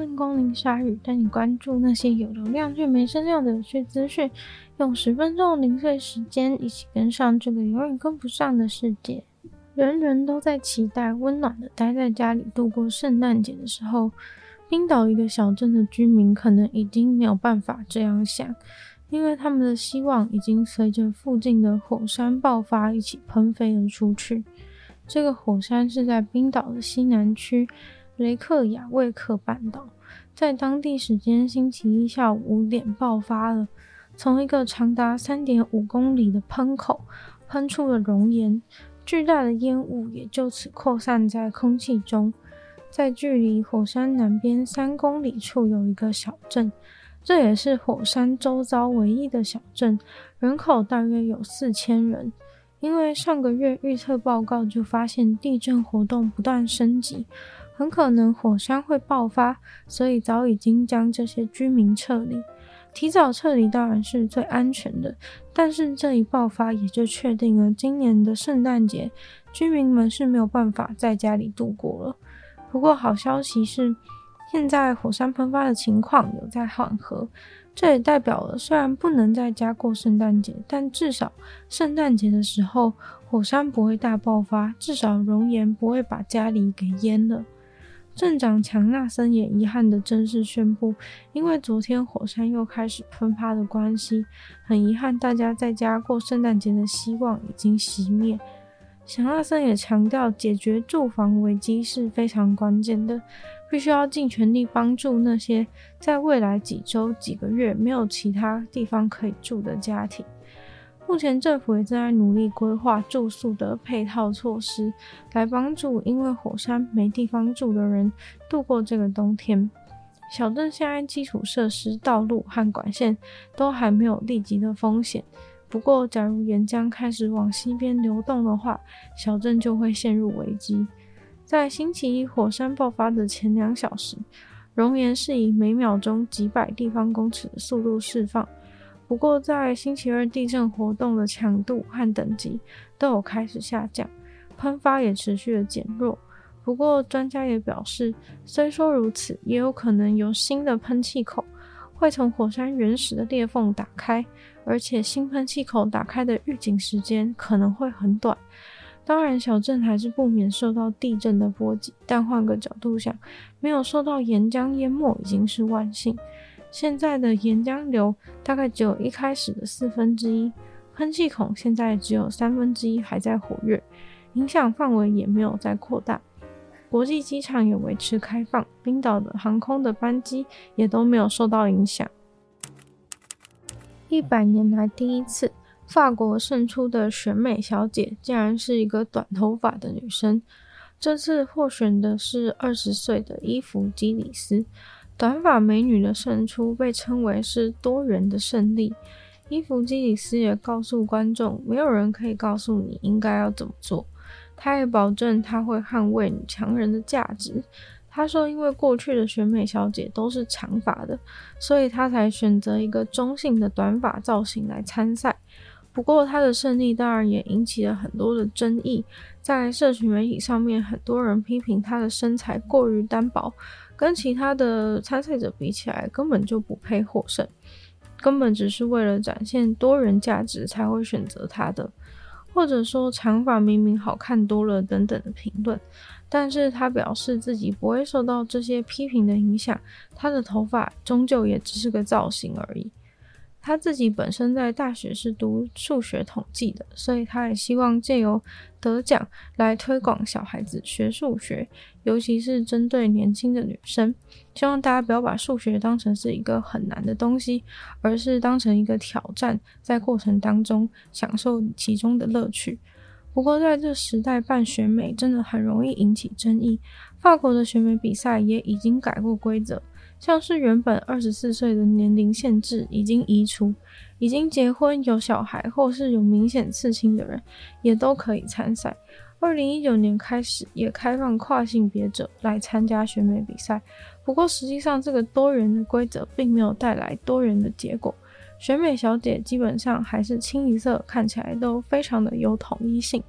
欢迎光临鲨鱼，带你关注那些有流量却没声量的有趣资讯。用十分钟零碎时间，一起跟上这个永远跟不上的世界。人人都在期待温暖的待在家里度过圣诞节的时候，冰岛一个小镇的居民可能已经没有办法这样想，因为他们的希望已经随着附近的火山爆发一起喷飞了出去。这个火山是在冰岛的西南区。雷克雅未克半岛在当地时间星期一下午五点爆发了，从一个长达三点五公里的喷口喷出了熔岩，巨大的烟雾也就此扩散在空气中。在距离火山南边三公里处有一个小镇，这也是火山周遭唯一的小镇，人口大约有四千人。因为上个月预测报告就发现地震活动不断升级。很可能火山会爆发，所以早已经将这些居民撤离。提早撤离当然是最安全的，但是这一爆发也就确定了今年的圣诞节，居民们是没有办法在家里度过了。不过好消息是，现在火山喷发的情况有在缓和，这也代表了虽然不能在家过圣诞节，但至少圣诞节的时候火山不会大爆发，至少熔岩不会把家里给淹了。镇长强纳森也遗憾地正式宣布，因为昨天火山又开始喷发的关系，很遗憾大家在家过圣诞节的希望已经熄灭。强纳森也强调，解决住房危机是非常关键的，必须要尽全力帮助那些在未来几周、几个月没有其他地方可以住的家庭。目前政府也正在努力规划住宿的配套措施，来帮助因为火山没地方住的人度过这个冬天。小镇现在基础设施、道路和管线都还没有立即的风险，不过假如岩浆开始往西边流动的话，小镇就会陷入危机。在星期一火山爆发的前两小时，熔岩是以每秒钟几百立方公尺的速度释放。不过，在星期二地震活动的强度和等级都有开始下降，喷发也持续的减弱。不过，专家也表示，虽说如此，也有可能有新的喷气口会从火山原始的裂缝打开，而且新喷气口打开的预警时间可能会很短。当然，小镇还是不免受到地震的波及，但换个角度想，没有受到岩浆淹没已经是万幸。现在的岩浆流大概只有一开始的四分之一，喷气孔现在只有三分之一还在活跃，影响范围也没有再扩大。国际机场也维持开放，冰岛的航空的班机也都没有受到影响。一百年来第一次，法国胜出的选美小姐竟然是一个短头发的女生。这次获选的是二十岁的伊芙基里斯。短发美女的胜出被称为是多元的胜利。伊芙基里斯也告诉观众，没有人可以告诉你应该要怎么做。他也保证他会捍卫女强人的价值。他说，因为过去的选美小姐都是长发的，所以他才选择一个中性的短发造型来参赛。不过，他的胜利当然也引起了很多的争议。在社群媒体上面，很多人批评他的身材过于单薄。跟其他的参赛者比起来，根本就不配获胜，根本只是为了展现多人价值才会选择他的，或者说长发明明好看多了等等的评论。但是他表示自己不会受到这些批评的影响，他的头发终究也只是个造型而已。他自己本身在大学是读数学统计的，所以他也希望借由得奖来推广小孩子学数学，尤其是针对年轻的女生，希望大家不要把数学当成是一个很难的东西，而是当成一个挑战，在过程当中享受其中的乐趣。不过在这时代办选美真的很容易引起争议，法国的选美比赛也已经改过规则。像是原本二十四岁的年龄限制已经移除，已经结婚有小孩或是有明显刺青的人也都可以参赛。二零一九年开始也开放跨性别者来参加选美比赛，不过实际上这个多元的规则并没有带来多元的结果。选美小姐基本上还是清一色，看起来都非常的有统一性。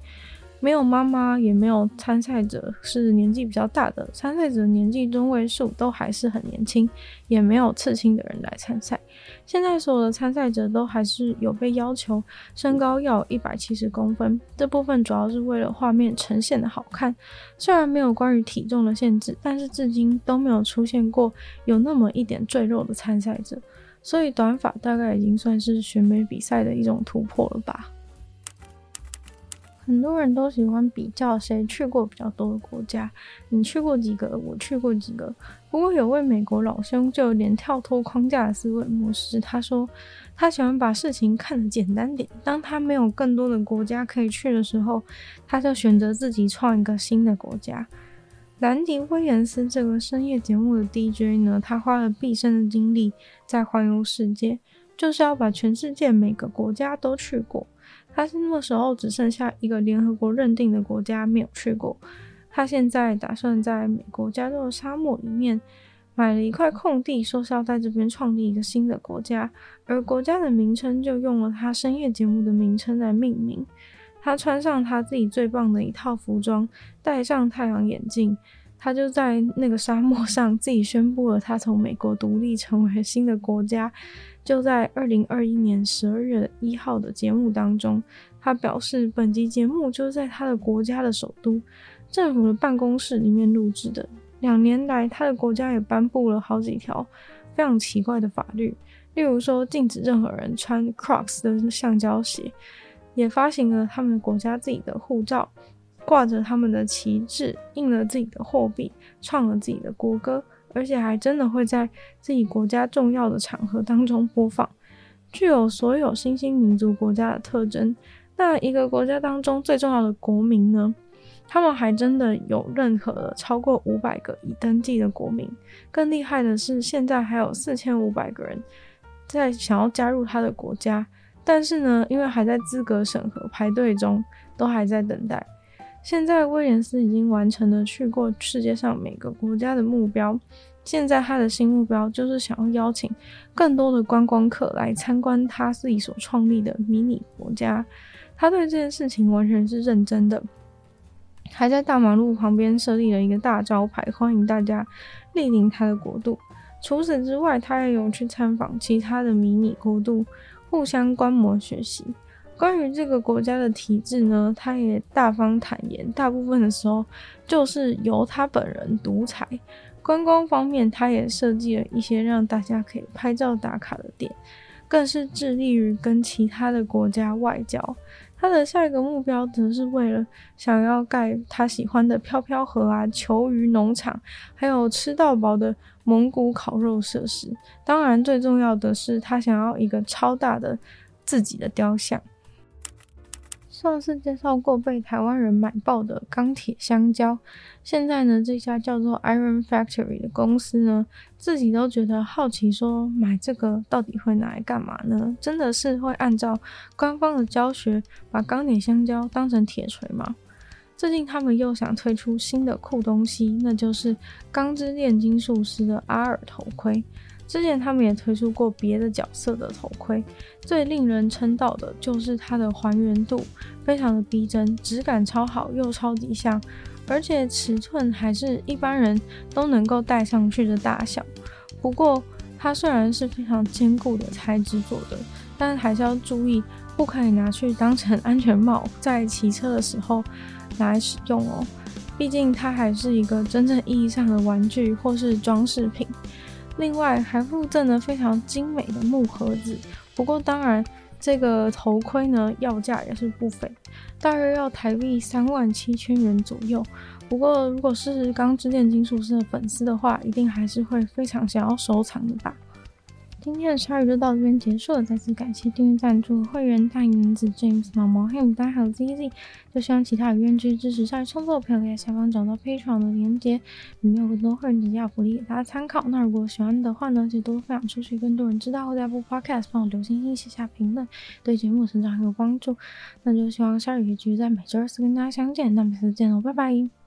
没有妈妈，也没有参赛者是年纪比较大的，参赛者年纪中位数都还是很年轻，也没有刺青的人来参赛。现在所有的参赛者都还是有被要求身高要一百七十公分，这部分主要是为了画面呈现的好看。虽然没有关于体重的限制，但是至今都没有出现过有那么一点赘肉的参赛者，所以短发大概已经算是选美比赛的一种突破了吧。很多人都喜欢比较谁去过比较多的国家，你去过几个，我去过几个。不过有位美国老兄就有点跳脱框架的思维模式，他说他喜欢把事情看得简单点。当他没有更多的国家可以去的时候，他就选择自己创一个新的国家。兰迪·威廉斯这个深夜节目的 DJ 呢，他花了毕生的精力在环游世界，就是要把全世界每个国家都去过。他是那时候只剩下一个联合国认定的国家没有去过。他现在打算在美国加州的沙漠里面买了一块空地，说是要在这边创立一个新的国家，而国家的名称就用了他深夜节目的名称来命名。他穿上他自己最棒的一套服装，戴上太阳眼镜，他就在那个沙漠上自己宣布了他从美国独立成为新的国家。就在二零二一年十二月一号的节目当中，他表示，本集节目就是在他的国家的首都政府的办公室里面录制的。两年来，他的国家也颁布了好几条非常奇怪的法律，例如说禁止任何人穿 Crocs 的橡胶鞋，也发行了他们国家自己的护照，挂着他们的旗帜，印了自己的货币，创了自己的国歌。而且还真的会在自己国家重要的场合当中播放，具有所有新兴民族国家的特征。那一个国家当中最重要的国民呢？他们还真的有认可了超过五百个已登记的国民。更厉害的是，现在还有四千五百个人在想要加入他的国家，但是呢，因为还在资格审核排队中，都还在等待。现在威廉斯已经完成了去过世界上每个国家的目标，现在他的新目标就是想要邀请更多的观光客来参观他自己所创立的迷你国家。他对这件事情完全是认真的，还在大马路旁边设立了一个大招牌，欢迎大家莅临他的国度。除此之外，他也有去参访其他的迷你国度，互相观摩学习。关于这个国家的体制呢，他也大方坦言，大部分的时候就是由他本人独裁。观光方面，他也设计了一些让大家可以拍照打卡的点，更是致力于跟其他的国家外交。他的下一个目标则是为了想要盖他喜欢的飘飘河啊、球鱼农场，还有吃到饱的蒙古烤肉设施。当然，最重要的是他想要一个超大的自己的雕像。上次介绍过被台湾人买爆的钢铁香蕉，现在呢，这家叫做 Iron Factory 的公司呢，自己都觉得好奇，说买这个到底会拿来干嘛呢？真的是会按照官方的教学把钢铁香蕉当成铁锤吗？最近他们又想推出新的酷东西，那就是《钢之炼金术师》的阿尔头盔。之前他们也推出过别的角色的头盔，最令人称道的就是它的还原度非常的逼真，质感超好又超级像，而且尺寸还是一般人都能够戴上去的大小。不过它虽然是非常坚固的材质做的，但还是要注意不可以拿去当成安全帽，在骑车的时候来使用哦。毕竟它还是一个真正意义上的玩具或是装饰品。另外还附赠了非常精美的木盒子，不过当然这个头盔呢，要价也是不菲，大约要台币三万七千元左右。不过如果是钢之炼金术师的粉丝的话，一定还是会非常想要收藏的吧。今天的鲨鱼就到这边结束了，再次感谢订阅赞助会员大银子 James 毛毛黑牡丹还有 ZZ，就希望其他有愿意支持鲨鱼创作的朋友可以在下方找到 Patreon 的连接，里面有更多会员独家福利给大家参考。那如果喜欢的话呢，就多分享出去，更多人知道，后在播 Podcast 帮我留星星写下评论，对节目成长很有帮助。那就希望鲨鱼可以继续在每周二四跟大家相见，那每次见喽，拜拜。